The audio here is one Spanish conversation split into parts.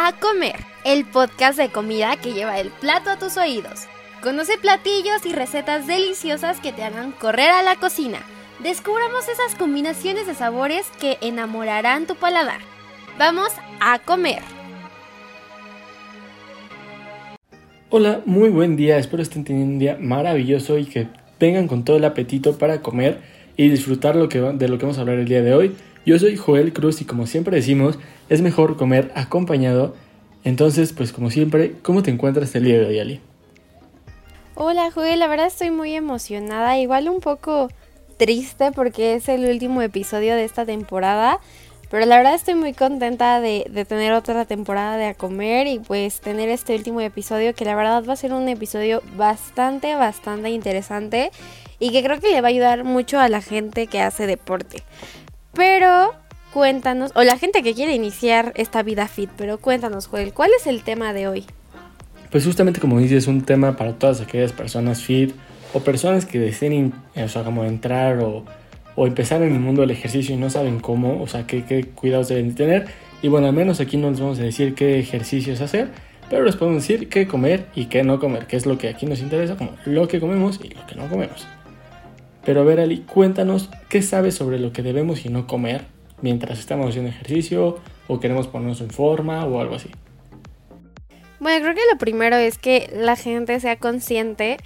a Comer, el podcast de comida que lleva el plato a tus oídos. Conoce platillos y recetas deliciosas que te hagan correr a la cocina. Descubramos esas combinaciones de sabores que enamorarán tu paladar. Vamos a comer. Hola, muy buen día, espero estén teniendo un día maravilloso y que vengan con todo el apetito para comer y disfrutar lo que, de lo que vamos a hablar el día de hoy. Yo soy Joel Cruz y como siempre decimos, es mejor comer acompañado. Entonces, pues como siempre, ¿cómo te encuentras el día de hoy, Ali? Hola Joel, la verdad estoy muy emocionada, igual un poco triste porque es el último episodio de esta temporada. Pero la verdad estoy muy contenta de, de, tener otra temporada de a comer y pues tener este último episodio que la verdad va a ser un episodio bastante, bastante interesante y que creo que le va a ayudar mucho a la gente que hace deporte. Pero cuéntanos, o la gente que quiere iniciar esta vida fit, pero cuéntanos, Joel, ¿cuál es el tema de hoy? Pues justamente como dices, es un tema para todas aquellas personas fit o personas que deseen, o sea, como entrar o, o, empezar en el mundo del ejercicio y no saben cómo, o sea, qué, qué cuidados deben tener. Y bueno, al menos aquí no les vamos a decir qué ejercicios hacer, pero les podemos decir qué comer y qué no comer, que es lo que aquí nos interesa, como lo que comemos y lo que no comemos. Pero a cuéntanos qué sabes sobre lo que debemos y no comer mientras estamos haciendo ejercicio o queremos ponernos en forma o algo así. Bueno, creo que lo primero es que la gente sea consciente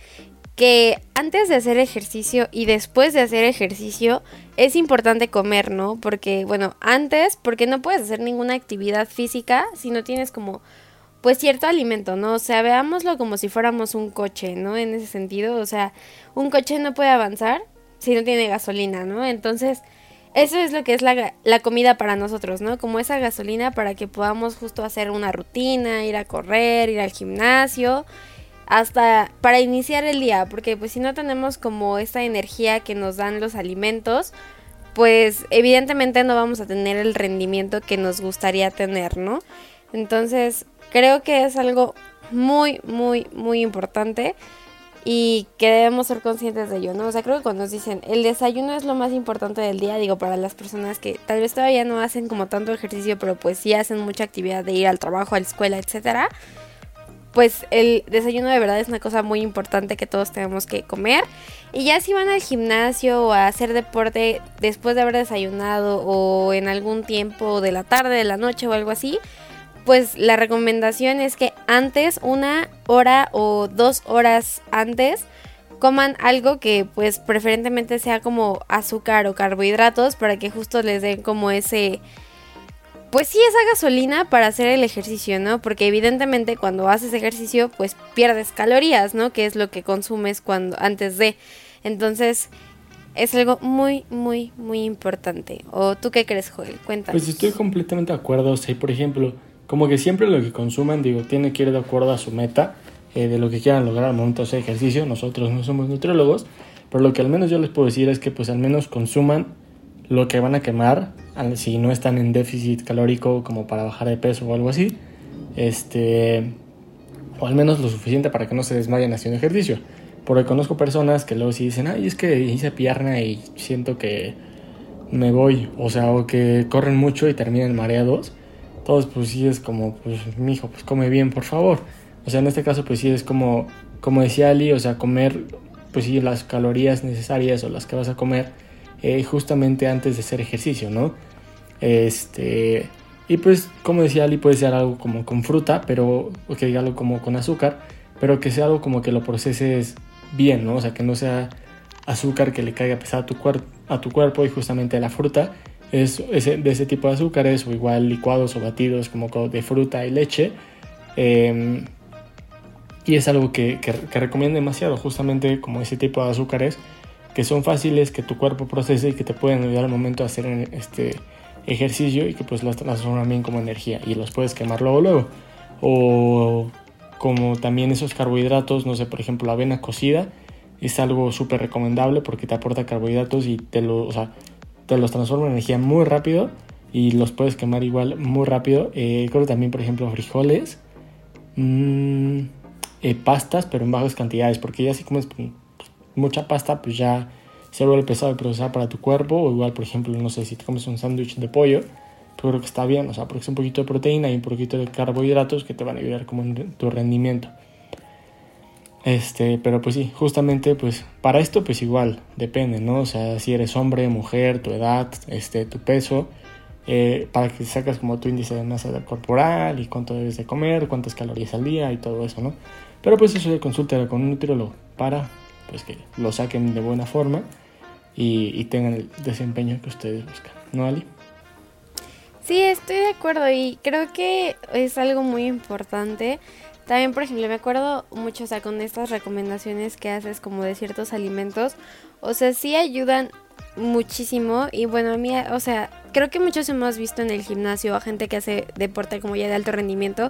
que antes de hacer ejercicio y después de hacer ejercicio es importante comer, ¿no? Porque, bueno, antes, porque no puedes hacer ninguna actividad física si no tienes como, pues cierto alimento, ¿no? O sea, veámoslo como si fuéramos un coche, ¿no? En ese sentido, o sea, un coche no puede avanzar si no tiene gasolina, ¿no? Entonces, eso es lo que es la, la, comida para nosotros, ¿no? Como esa gasolina para que podamos justo hacer una rutina, ir a correr, ir al gimnasio, hasta para iniciar el día, porque pues si no tenemos como esta energía que nos dan los alimentos, pues evidentemente no vamos a tener el rendimiento que nos gustaría tener, ¿no? Entonces, creo que es algo muy, muy, muy importante y que debemos ser conscientes de ello, ¿no? O sea, creo que cuando nos dicen el desayuno es lo más importante del día, digo, para las personas que tal vez todavía no hacen como tanto ejercicio, pero pues sí hacen mucha actividad de ir al trabajo, a la escuela, etcétera, pues el desayuno de verdad es una cosa muy importante que todos tenemos que comer. Y ya si van al gimnasio o a hacer deporte después de haber desayunado o en algún tiempo de la tarde, de la noche o algo así, pues la recomendación es que antes, una hora o dos horas antes, coman algo que pues preferentemente sea como azúcar o carbohidratos para que justo les den como ese... Pues sí, esa gasolina para hacer el ejercicio, ¿no? Porque evidentemente cuando haces ejercicio pues pierdes calorías, ¿no? Que es lo que consumes cuando antes de. Entonces, es algo muy, muy, muy importante. ¿O tú qué crees, Joel? Cuéntanos. Pues estoy completamente de acuerdo. O sea, por ejemplo, como que siempre lo que consuman, digo, tiene que ir de acuerdo a su meta, eh, de lo que quieran lograr al momento de hacer ejercicio. Nosotros no somos nutriólogos, pero lo que al menos yo les puedo decir es que pues al menos consuman lo que van a quemar, si no están en déficit calórico como para bajar de peso o algo así, este, o al menos lo suficiente para que no se desmayen haciendo ejercicio. Porque conozco personas que luego sí dicen, ay, es que hice pierna y siento que me voy, o sea, o que corren mucho y terminan mareados todos pues sí es como, pues mi hijo, pues come bien, por favor. O sea, en este caso pues sí es como, como decía Ali, o sea, comer pues sí las calorías necesarias o las que vas a comer eh, justamente antes de hacer ejercicio, ¿no? Este, y pues como decía Ali, puede ser algo como con fruta, pero, o que algo como con azúcar, pero que sea algo como que lo proceses bien, ¿no? O sea, que no sea azúcar que le caiga pesado a tu, a tu cuerpo y justamente la fruta es de ese tipo de azúcares o igual licuados o batidos como de fruta y leche. Em, y es algo que, que, recomiendo demasiado, justamente como ese tipo de azúcares que son fáciles, que tu cuerpo procese y que te pueden ayudar al momento de hacer este ejercicio y que pues las transforman bien como energía y los puedes quemar luego luego. O como también esos carbohidratos, no sé, por ejemplo la avena cocida es algo súper recomendable porque te aporta carbohidratos y te lo, los transforma en energía muy rápido y los puedes quemar igual muy rápido. Eh, creo también, por ejemplo, frijoles, mmm, eh, pastas, pero en bajas cantidades, porque ya si comes mucha pasta, pues ya se vuelve pesado de procesar para tu cuerpo. O igual, por ejemplo, no sé, si te comes un sándwich de pollo, pues creo que está bien, o sea, porque es un poquito de proteína y un poquito de carbohidratos que te van a ayudar como en tu rendimiento. Este, pero pues sí, justamente pues para esto pues igual depende, ¿no? O sea, si eres hombre, mujer, tu edad, este, tu peso, eh, para que sacas como tu índice de masa corporal y cuánto debes de comer, cuántas calorías al día y todo eso, ¿no? Pero pues eso de consulta con un nutriólogo para pues que lo saquen de buena forma y, y tengan el desempeño que ustedes buscan, ¿no, Ali? Sí, estoy de acuerdo y creo que es algo muy importante también, por ejemplo, me acuerdo mucho, o sea, con estas recomendaciones que haces como de ciertos alimentos, o sea, sí ayudan muchísimo y bueno, a mí, o sea, creo que muchos hemos visto en el gimnasio a gente que hace deporte como ya de alto rendimiento,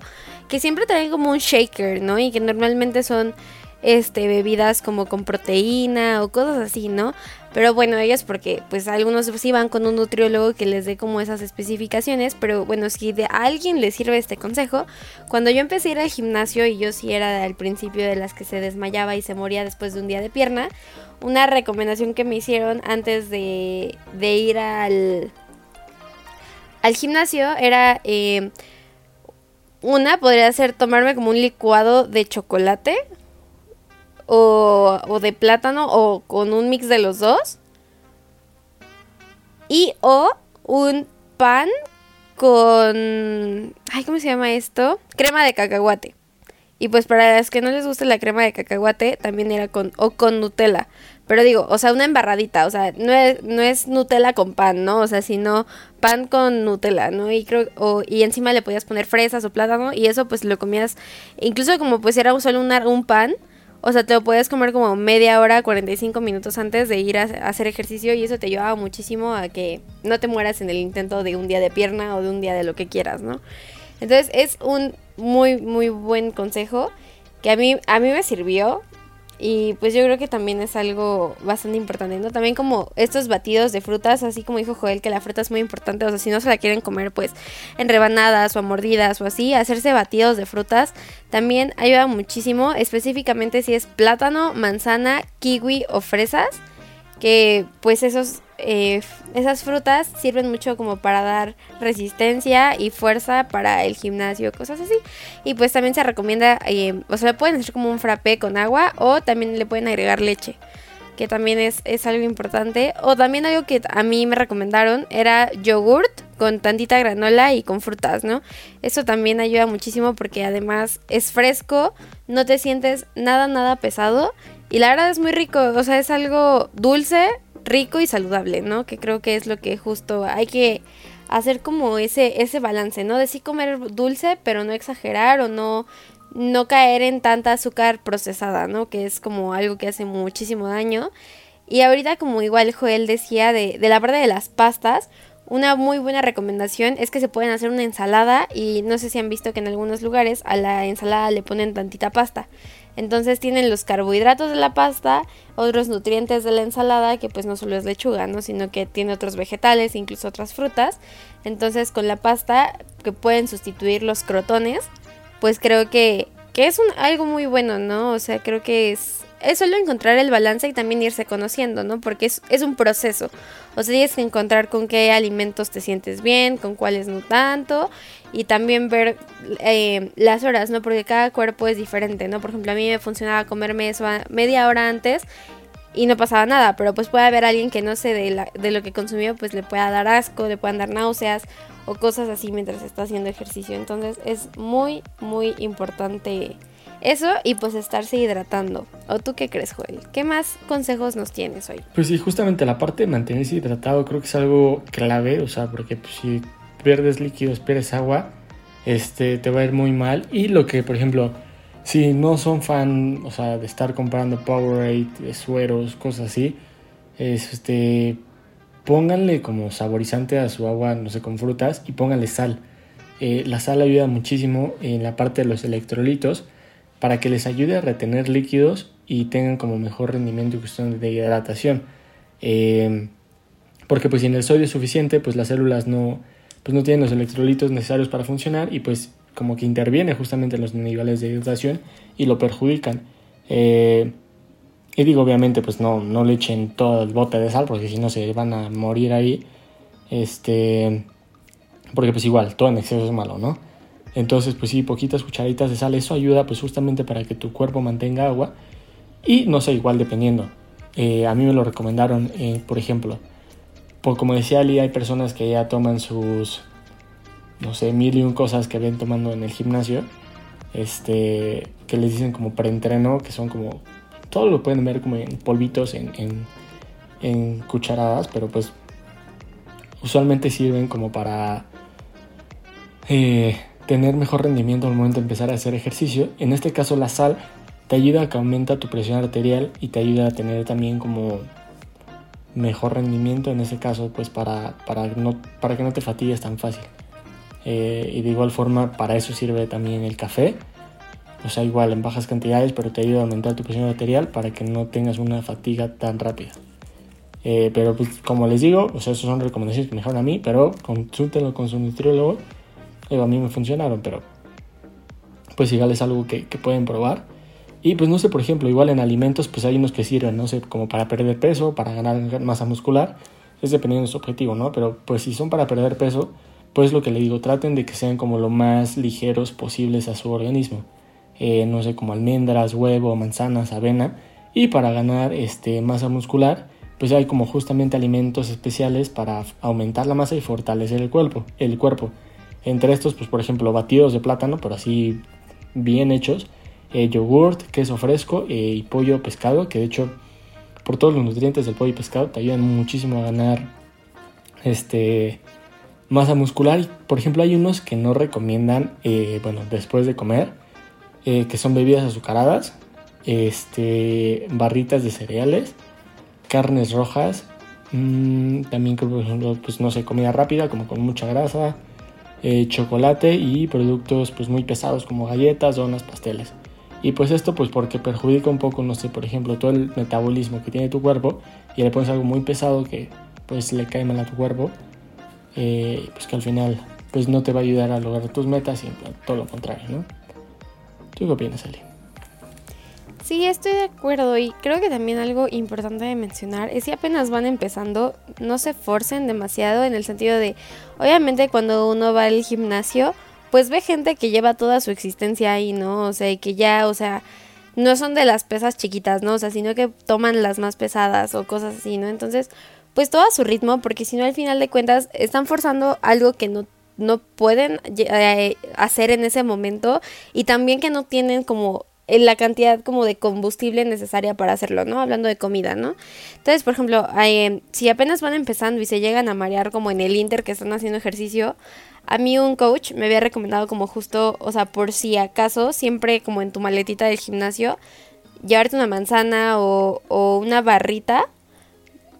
que siempre traen como un shaker, ¿no? Y que normalmente son este bebidas como con proteína o cosas así, ¿no? Pero bueno, ellos porque pues algunos sí van con un nutriólogo que les dé como esas especificaciones, pero bueno, si de alguien les sirve este consejo, cuando yo empecé a ir al gimnasio y yo sí era al principio de las que se desmayaba y se moría después de un día de pierna, una recomendación que me hicieron antes de, de ir al, al gimnasio era... Eh, una podría ser tomarme como un licuado de chocolate o, de plátano o con un mix de los dos. Y o un pan con... Ay, ¿cómo se llama esto? Crema de cacahuate. Y pues para las que no les guste la crema de cacahuate, también era con... o con Nutella. Pero digo, o sea, una embarradita, o sea, no es, no es Nutella con pan, ¿no? O sea, sino pan con Nutella, ¿no? Y creo, o, y encima le podías poner fresas o plátano y eso pues lo comías, incluso como pues era solo un, un pan, o sea, te lo puedes comer como media hora, 45 minutos antes de ir a, hacer ejercicio y eso te ayuda muchísimo a que no te mueras en el intento de un día de pierna o de un día de lo que quieras, ¿no? Entonces es un muy, muy buen consejo que a mí, a mí me sirvió y pues yo creo que también es algo bastante importante, ¿no? También como estos batidos de frutas, así como dijo Joel, que la fruta es muy importante, o sea, si no se la quieren comer pues en rebanadas o a mordidas o así, hacerse batidos de frutas también ayuda muchísimo, específicamente si es plátano, manzana, kiwi o fresas, que pues esos eh, esas frutas sirven mucho como para dar resistencia y fuerza para el gimnasio, cosas así. Y pues también se recomienda, eh, o sea, pueden hacer como un frappé con agua o también le pueden agregar leche, que también es, es algo importante. O también algo que a mí me recomendaron era yogurt con tantita granola y con frutas, ¿no? Eso también ayuda muchísimo porque además es fresco, no te sientes nada, nada pesado. Y la verdad es muy rico, o sea, es algo dulce, rico y saludable, ¿no? Que creo que es lo que justo hay que hacer como ese, ese balance, ¿no? De sí comer dulce, pero no exagerar o no, no caer en tanta azúcar procesada, ¿no? Que es como algo que hace muchísimo daño. Y ahorita como igual Joel decía de, de la parte de las pastas, una muy buena recomendación es que se pueden hacer una ensalada y no sé si han visto que en algunos lugares a la ensalada le ponen tantita pasta. Entonces tienen los carbohidratos de la pasta, otros nutrientes de la ensalada, que pues no solo es lechuga, ¿no? Sino que tiene otros vegetales, incluso otras frutas. Entonces con la pasta que pueden sustituir los crotones, pues creo que, que es un, algo muy bueno, ¿no? O sea, creo que es, es solo encontrar el balance y también irse conociendo, ¿no? Porque es, es un proceso. O sea, tienes que encontrar con qué alimentos te sientes bien, con cuáles no tanto. Y también ver eh, las horas, ¿no? Porque cada cuerpo es diferente, ¿no? Por ejemplo, a mí me funcionaba comerme eso media hora antes y no pasaba nada, pero pues puede haber alguien que no sé de, la, de lo que consumió, pues le pueda dar asco, le puedan dar náuseas o cosas así mientras está haciendo ejercicio. Entonces es muy, muy importante eso y pues estarse hidratando. ¿O tú qué crees, Joel? ¿Qué más consejos nos tienes hoy? Pues sí, justamente la parte de mantenerse hidratado creo que es algo clave, o sea, porque pues, si pierdes líquidos, pierdes agua, este, te va a ir muy mal. Y lo que, por ejemplo, si no son fan, o sea, de estar comprando Powerade, sueros, cosas así, este, pónganle como saborizante a su agua, no sé, con frutas y pónganle sal. Eh, la sal ayuda muchísimo en la parte de los electrolitos para que les ayude a retener líquidos y tengan como mejor rendimiento y cuestión de hidratación. Eh, porque pues si en el sodio es suficiente, pues las células no, pues no tienen los electrolitos necesarios para funcionar y pues como que interviene justamente en los niveles de hidratación y lo perjudican. Eh, y digo, obviamente, pues no, no le echen todo el bote de sal porque si no se van a morir ahí. Este, porque pues igual, todo en exceso es malo, ¿no? Entonces, pues sí, poquitas cucharitas de sal, eso ayuda pues justamente para que tu cuerpo mantenga agua. Y no sé, igual dependiendo. Eh, a mí me lo recomendaron, eh, por ejemplo, por, como decía Ali, hay personas que ya toman sus, no sé, mil y un cosas que ven tomando en el gimnasio, este, que les dicen como preentreno, que son como, todo lo pueden ver como en polvitos, en, en, en cucharadas, pero pues usualmente sirven como para... Eh, tener mejor rendimiento al momento de empezar a hacer ejercicio. En este caso la sal te ayuda a que aumenta tu presión arterial y te ayuda a tener también como mejor rendimiento en ese caso pues para, para, no, para que no te fatigues tan fácil. Eh, y de igual forma para eso sirve también el café. O sea, igual en bajas cantidades, pero te ayuda a aumentar tu presión arterial para que no tengas una fatiga tan rápida. Eh, pero pues como les digo, o sea, esas son recomendaciones que me dejaron a mí, pero consúltenlo con su nutriólogo a mí me funcionaron, pero pues igual es algo que, pueden probar. Y pues no sé, por ejemplo, igual en alimentos, pues hay unos que sirven, no sé, como para perder peso, para ganar masa muscular, es dependiendo de su objetivo, ¿no? Pero pues si son para perder peso, pues lo que le digo, traten de que sean como lo más ligeros posibles a su organismo. Eh, no sé, como almendras, huevo, manzanas, avena. Y para ganar este, masa muscular, pues hay como justamente alimentos especiales para aumentar la masa y fortalecer el cuerpo. El cuerpo. Entre estos, pues por ejemplo, batidos de plátano, pero así bien hechos, eh, yogurt, queso fresco eh, y pollo pescado, que de hecho por todos los nutrientes del pollo y pescado te ayudan muchísimo a ganar este masa muscular. Por ejemplo, hay unos que no recomiendan, eh, bueno, después de comer, que son bebidas azucaradas, este, barritas de cereales, carnes rojas, mm, también, ejemplo, pues no sé, comida rápida, como con mucha grasa, eh, chocolate y productos pues muy pesados como galletas, donas, pasteles. Y pues esto pues porque perjudica un poco, no sé, por ejemplo, todo el metabolismo que tiene tu cuerpo y le pones algo muy pesado que pues le cae mal a tu cuerpo, eh, pues que al final pues no te va a ayudar a lograr tus metas y todo lo contrario, ¿no? ¿Tú qué opinas? Sí, estoy de acuerdo y creo que también algo importante de mencionar es si apenas van empezando, no se forcen demasiado en el sentido de, obviamente cuando uno va al gimnasio, pues ve gente que lleva toda su existencia ahí, ¿no? O sea, y que ya, o sea, no son de las pesas chiquitas, ¿no? O sea, sino que toman las más pesadas o cosas así, ¿no? Entonces, pues todo a su ritmo, porque si no al final de cuentas están forzando algo que no no pueden eh, hacer en ese momento y también que no tienen como la cantidad como de combustible necesaria para hacerlo, ¿no? Hablando de comida, ¿no? Entonces, por ejemplo, si apenas van empezando y se llegan a marear como en el Inter que están haciendo ejercicio, a mí un coach me había recomendado como justo, o sea, por si acaso, siempre como en tu maletita del gimnasio, llevarte una manzana o, o una barrita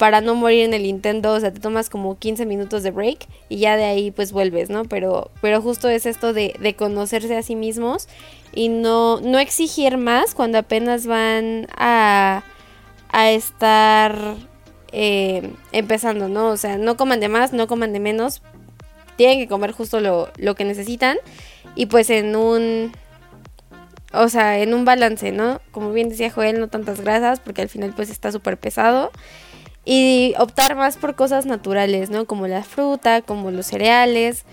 para no morir en el intento, o sea, te tomas como 15 minutos de break y ya de ahí pues vuelves, ¿no? Pero, pero justo es esto de, de conocerse a sí mismos y no, no exigir más cuando apenas van a, a estar eh, empezando, ¿no? O sea, no coman de más, no coman de menos, tienen que comer justo lo, lo que necesitan y pues en un o sea, en un balance, ¿no? Como bien decía Joel, no tantas grasas, porque al final pues está súper pesado y optar más por cosas naturales, ¿no? Como la fruta, como los cereales,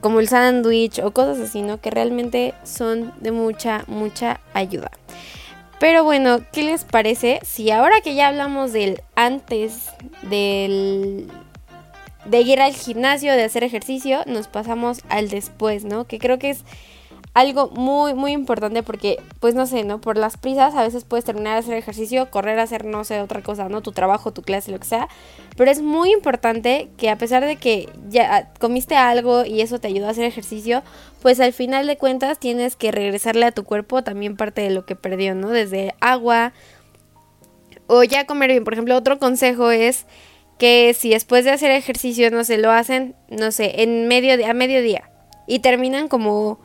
como el sándwich o cosas así, ¿no? Que realmente son de mucha, mucha ayuda. Pero bueno, ¿qué les parece si ahora que ya hablamos del antes del de ir al gimnasio, de hacer ejercicio, nos pasamos al después, ¿no? Que creo que es algo muy, muy importante porque, pues no sé, ¿no? Por las prisas a veces puedes terminar de hacer ejercicio, correr hacer, no sé, otra cosa, ¿no? Tu trabajo, tu clase, lo que sea. Pero es muy importante que a pesar de que ya comiste algo y eso te ayudó a hacer ejercicio, pues al final de cuentas tienes que regresarle a tu cuerpo también parte de lo que perdió, ¿no? Desde agua o ya comer bien. Por ejemplo, otro consejo es que si después de hacer ejercicio, no sé, lo hacen, no sé, en medio de, a mediodía y terminan como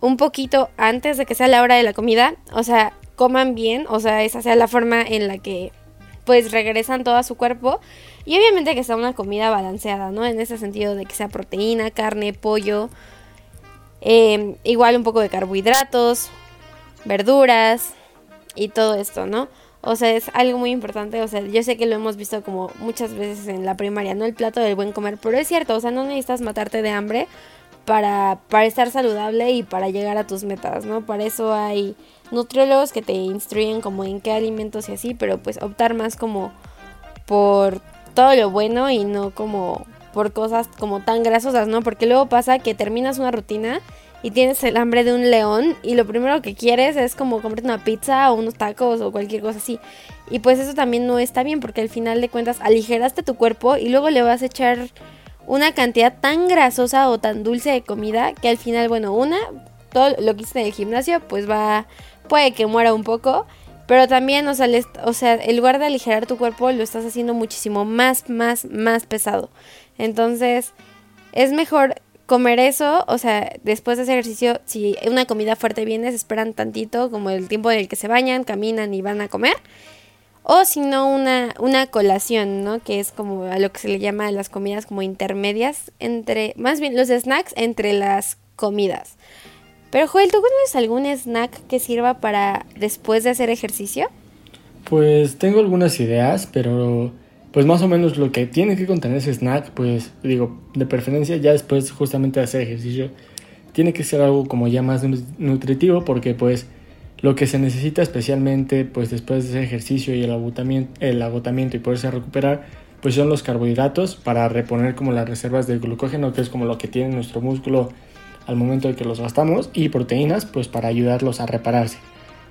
un poquito antes de que sea la hora de la comida, o sea, coman bien, o sea, esa sea la forma en la que pues regresan todo a su cuerpo y obviamente que sea una comida balanceada, ¿no? En ese sentido de que sea proteína, carne, pollo, em, igual un poco de carbohidratos, verduras y todo esto, ¿no? O sea, es algo muy importante. O sea, yo sé que lo hemos visto como muchas veces en la primaria, ¿no? El plato del buen comer. Pero es cierto, o sea, no necesitas matarte de hambre para, para estar saludable y para llegar a tus metas, ¿no? Para eso hay nutriólogos que te instruyen como en qué alimentos y así, pero pues optar más como por todo lo bueno y no como por cosas como tan grasosas, ¿no? Porque luego pasa que terminas una rutina y tienes el hambre de un león y lo primero que quieres es como comprarte una pizza o unos tacos o cualquier cosa así. Y pues eso también no está bien porque al final de cuentas aligeraste tu cuerpo y luego le vas a echar una cantidad tan grasosa o tan dulce de comida que al final, bueno, una, todo lo que hiciste en el gimnasio pues va, puede que muera un poco. Pero también, o sea, o sea, en lugar de aligerar tu cuerpo, lo estás haciendo muchísimo más, más, más pesado. Entonces, es mejor comer eso, o sea, después de ese ejercicio, si una comida fuerte viene, se esperan tantito, como el tiempo en el que se bañan, caminan y van a comer. O si no, una, una colación, ¿no? Que es como a lo que se le llama las comidas como intermedias entre, más bien los snacks entre las comidas. Pero Joel, ¿tú conoces algún snack que sirva para después de hacer ejercicio? Pues tengo algunas ideas, pero pues más o menos lo que tiene que contener ese snack, pues digo, de preferencia ya después justamente de hacer ejercicio, tiene que ser algo como ya más nutritivo porque pues lo que se necesita especialmente pues después de ese ejercicio y el agotamiento, el agotamiento y poderse recuperar, pues son los carbohidratos para reponer como las reservas de glucógeno, que es como lo que tiene nuestro músculo al momento de que los gastamos, y proteínas pues para ayudarlos a repararse.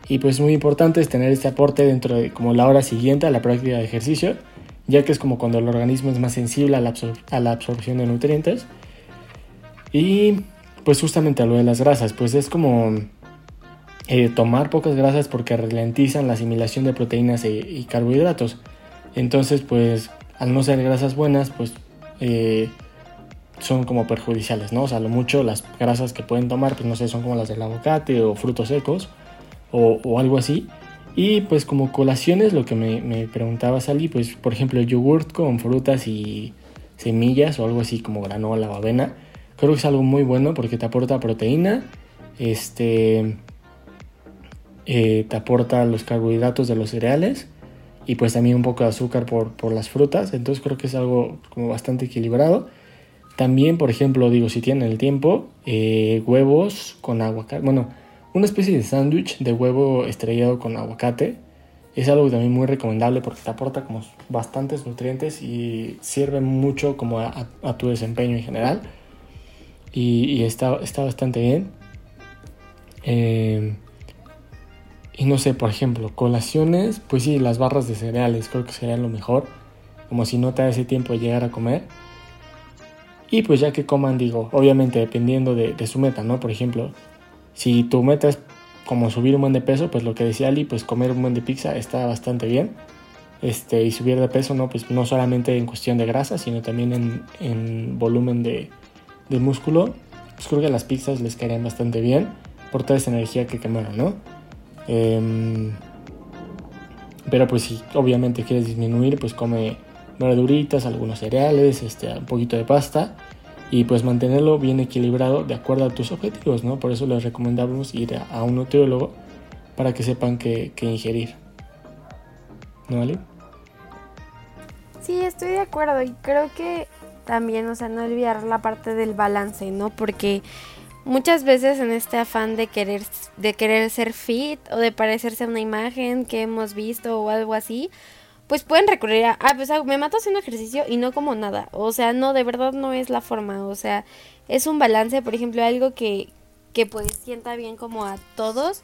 Y pues muy importante es tener este aporte dentro de como la hora siguiente a la práctica de ejercicio ya que es como cuando el organismo es más sensible a la, absorción de nutrientes. Y pues justamente a lo de las grasas, pues es como eh, tomar pocas grasas porque ralentizan la asimilación de proteínas y, carbohidratos. Entonces, pues al no ser grasas buenas, pues eh, son como perjudiciales, ¿no? O sea, lo mucho las grasas que pueden tomar, pues no sé, son como las del aguacate o frutos secos o, algo así. Y pues como colaciones, lo que me, me preguntaba Sally, pues por ejemplo yogurt con frutas y semillas o algo así como granola o avena, creo que es algo muy bueno porque te aporta proteína, este, eh, te aporta los carbohidratos de los cereales y pues también un poco de azúcar por, por las frutas, entonces creo que es algo como bastante equilibrado. También, por ejemplo, digo, si tienen el tiempo, eh, huevos con aguacate, bueno, una especie de sándwich de huevo estrellado con aguacate es algo también muy recomendable porque te aporta como bastantes nutrientes y sirve mucho como a, tu desempeño en general. Y, está, está, bastante bien. Eh, y no sé, por ejemplo, colaciones, pues sí, las barras de cereales creo que serían lo mejor. Como si no te da ese tiempo de llegar a comer. Y pues ya que coman, digo, obviamente dependiendo de, de su meta, ¿no? Por ejemplo, si tu meta es como subir un buen de peso, pues lo que decía Ali, pues comer un buen de pizza está bastante bien. Este, y subir de peso, ¿no? Pues no solamente en cuestión de grasa, sino también en, en volumen de, de, músculo. Pues creo que las pizzas les caerían bastante bien por toda esa energía que quemaron, ¿no? Em, pero pues si obviamente quieres disminuir, pues come verduritas, algunos cereales, este, un poquito de pasta y pues mantenerlo bien equilibrado de acuerdo a tus objetivos, ¿no? Por eso les recomendamos ir a, un nutriólogo para que sepan qué, ingerir. ¿No, vale? Sí, estoy de acuerdo y creo que también, o sea, no olvidar la parte del balance, ¿no? Porque muchas veces en este afán de querer de querer ser fit o de parecerse a una imagen que hemos visto o algo así, pues pueden recurrir a, ah, pues ah, me mato haciendo ejercicio y no como nada. O sea, no, de verdad no es la forma. O sea, es un balance, por ejemplo, algo que, que pues sienta bien como a todos.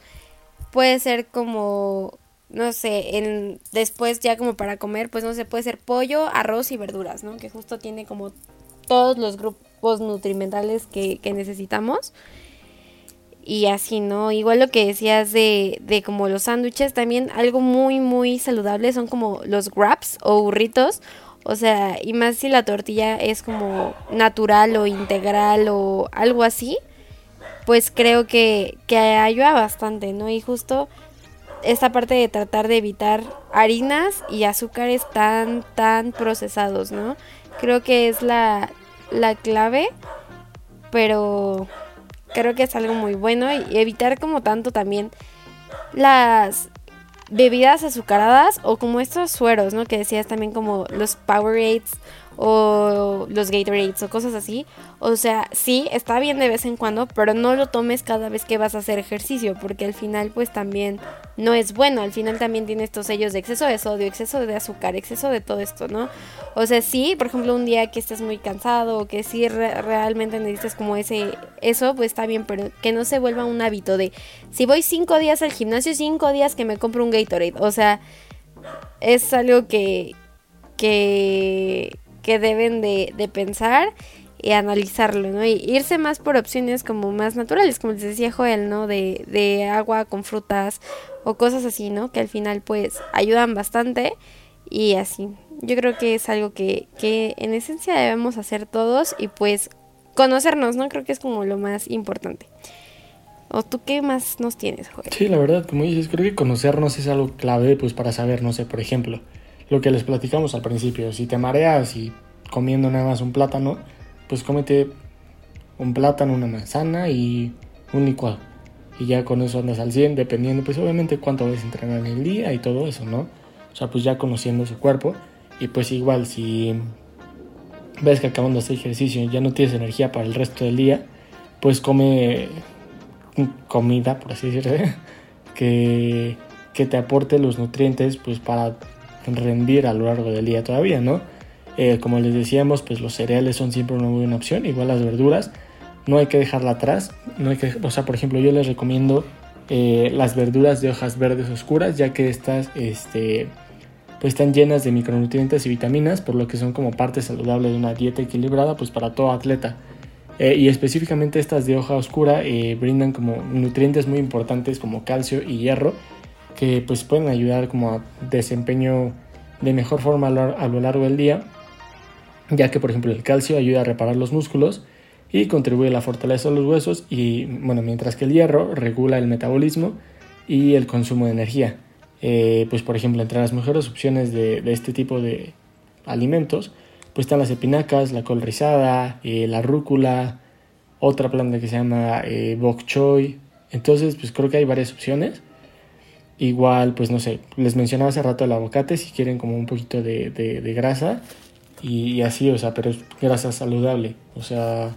Puede ser como, no sé, en, después ya como para comer, pues no sé, puede ser pollo, arroz y verduras, ¿no? Que justo tiene como todos los grupos nutrimentales que, que necesitamos y así, ¿no? Igual lo que decías de, de como los sándwiches, también algo muy, muy saludable son como los wraps o burritos. O sea, y más si la tortilla es como natural o integral o algo así, pues creo que, que ayuda bastante, ¿no? Y justo esta parte de tratar de evitar harinas y azúcares tan, tan procesados, ¿no? Creo que es la, la clave, pero creo que es algo muy bueno y evitar como tanto también las bebidas azucaradas o como estos sueros, ¿no? Que decías también como los Powerades o los Gatorades o cosas así. O sea, sí, está bien de vez en cuando, pero no lo tomes cada vez que vas a hacer ejercicio, porque al final pues también no es bueno. Al final también tiene estos sellos de exceso de sodio, exceso de azúcar, exceso de todo esto, ¿no? O sea, sí, por ejemplo, un día que estés muy cansado o que sí realmente necesitas como ese eso, pues está bien, pero que no se vuelva un hábito de si voy cinco días al gimnasio, cinco días que me compro un Gatorade. O sea, es algo que que que deben de, pensar y analizarlo, ¿no? Y irse más por opciones como más naturales, como les decía Joel, ¿no? De, de agua con frutas o cosas así, ¿no? Que al final pues ayudan bastante y así. Yo creo que es algo que, que en esencia debemos hacer todos y pues conocernos, ¿no? Creo que es como lo más importante. ¿O tú qué más nos tienes, Joel? Sí, la verdad, como dices, creo que conocernos es algo clave pues para saber, no sé, por ejemplo, lo que les platicamos al principio. Si te mareas y comiendo nada más un plátano, pues cómete un plátano, una manzana y un licuado. Y ya con eso andas al 100, dependiendo, pues obviamente cuánto vas a entrenar en el día y todo eso, ¿no? O sea, pues ya conociendo su cuerpo. Y pues igual, si ves que acabando este ejercicio ya no tienes energía para el resto del día, pues come comida, por así decirlo, que, que te aporte los nutrientes pues para rendir a lo largo del día todavía, ¿no? Eh, como les decíamos, pues los cereales son siempre una buena opción, igual las verduras, no hay que dejarla atrás, no hay que, o sea, por ejemplo, yo les recomiendo eh, las verduras de hojas verdes oscuras, ya que estas, este, pues están llenas de micronutrientes y vitaminas, por lo que son como parte saludable de una dieta equilibrada, pues para todo atleta. Eh, y específicamente estas de hoja oscura brindan como nutrientes muy importantes como calcio y hierro, que pues pueden ayudar como a desempeño de mejor forma a lo largo del día, ya que por ejemplo el calcio ayuda a reparar los músculos y contribuye a la fortaleza de los huesos y bueno, mientras que el hierro regula el metabolismo y el consumo de energía. Eh, pues por ejemplo entre las mejores opciones de, este tipo de alimentos pues están las espinacas, la col rizada, eh, la rúcula, otra planta que se llama eh, bok choy. Entonces pues creo que hay varias opciones Igual, pues no sé, les mencionaba hace rato el aguacate, si quieren como un poquito de, de, grasa y, así, o sea, pero es grasa saludable, o sea,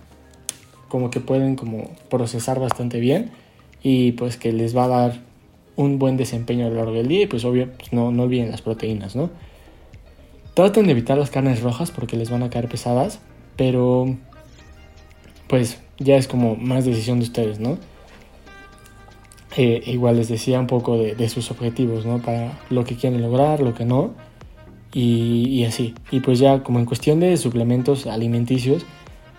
como que pueden como procesar bastante bien y pues que les va a dar un buen desempeño a lo largo del día y pues obvio, pues no, no olviden las proteínas, ¿no? Traten de evitar las carnes rojas porque les van a caer pesadas, pero pues ya es como más decisión de ustedes, ¿no? Eh, igual les decía un poco de, sus objetivos, ¿no? Para lo que quieren lograr, lo que no, y, así. Y pues ya como en cuestión de suplementos alimenticios,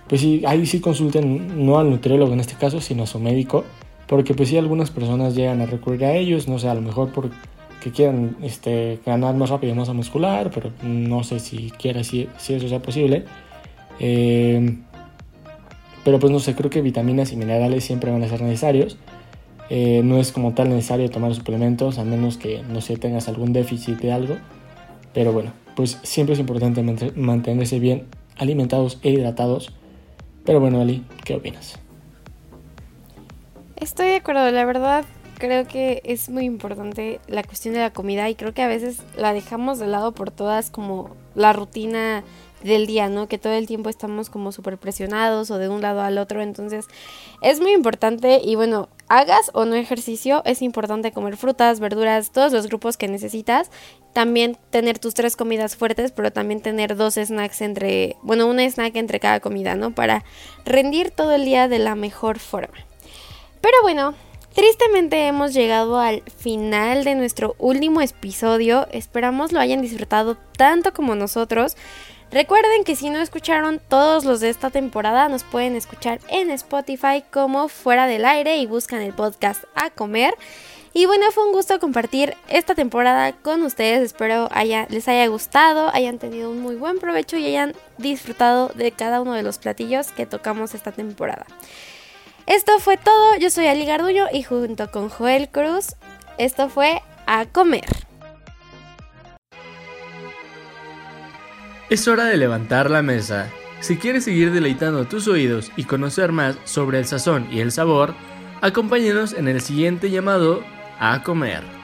pues sí, ahí sí consulten no al nutriólogo en este caso, sino a su médico, porque pues sí algunas personas llegan a recurrir a ellos, no sé, a lo mejor porque quieran este, ganar más rápido masa muscular, pero no sé si quiera si, si eso sea posible. Eh, pero pues no sé, creo que vitaminas y minerales siempre van a ser necesarios. Eh, no es como tal necesario tomar suplementos a menos que, no sé, tengas algún déficit de algo. Pero bueno, pues siempre es importante mantenerse bien alimentados e hidratados. Pero bueno, Ali, ¿qué opinas? Estoy de acuerdo, la verdad creo que es muy importante la cuestión de la comida y creo que a veces la dejamos de lado por todas como la rutina del día, ¿no? Que todo el tiempo estamos como súper presionados o de un lado al otro. Entonces es muy importante y bueno, hagas o no ejercicio, es importante comer frutas, verduras, todos los grupos que necesitas. También tener tus tres comidas fuertes, pero también tener dos snacks entre, bueno, un snack entre cada comida, ¿no? Para rendir todo el día de la mejor forma. Pero bueno, Tristemente hemos llegado al final de nuestro último episodio. Esperamos lo hayan disfrutado tanto como nosotros. Recuerden que si no escucharon todos los de esta temporada, nos pueden escuchar en Spotify como Fuera del Aire y buscan el podcast A Comer. Y bueno, fue un gusto compartir esta temporada con ustedes. Espero les haya gustado, hayan tenido un muy buen provecho y hayan disfrutado de cada uno de los platillos que tocamos esta temporada. Esto fue todo. Yo soy Ali Garduño y junto con Joel Cruz, esto fue A Comer. Es hora de levantar la mesa. Si quieres seguir deleitando tus oídos y conocer más sobre el sazón y el sabor, acompáñenos en el siguiente llamado a comer.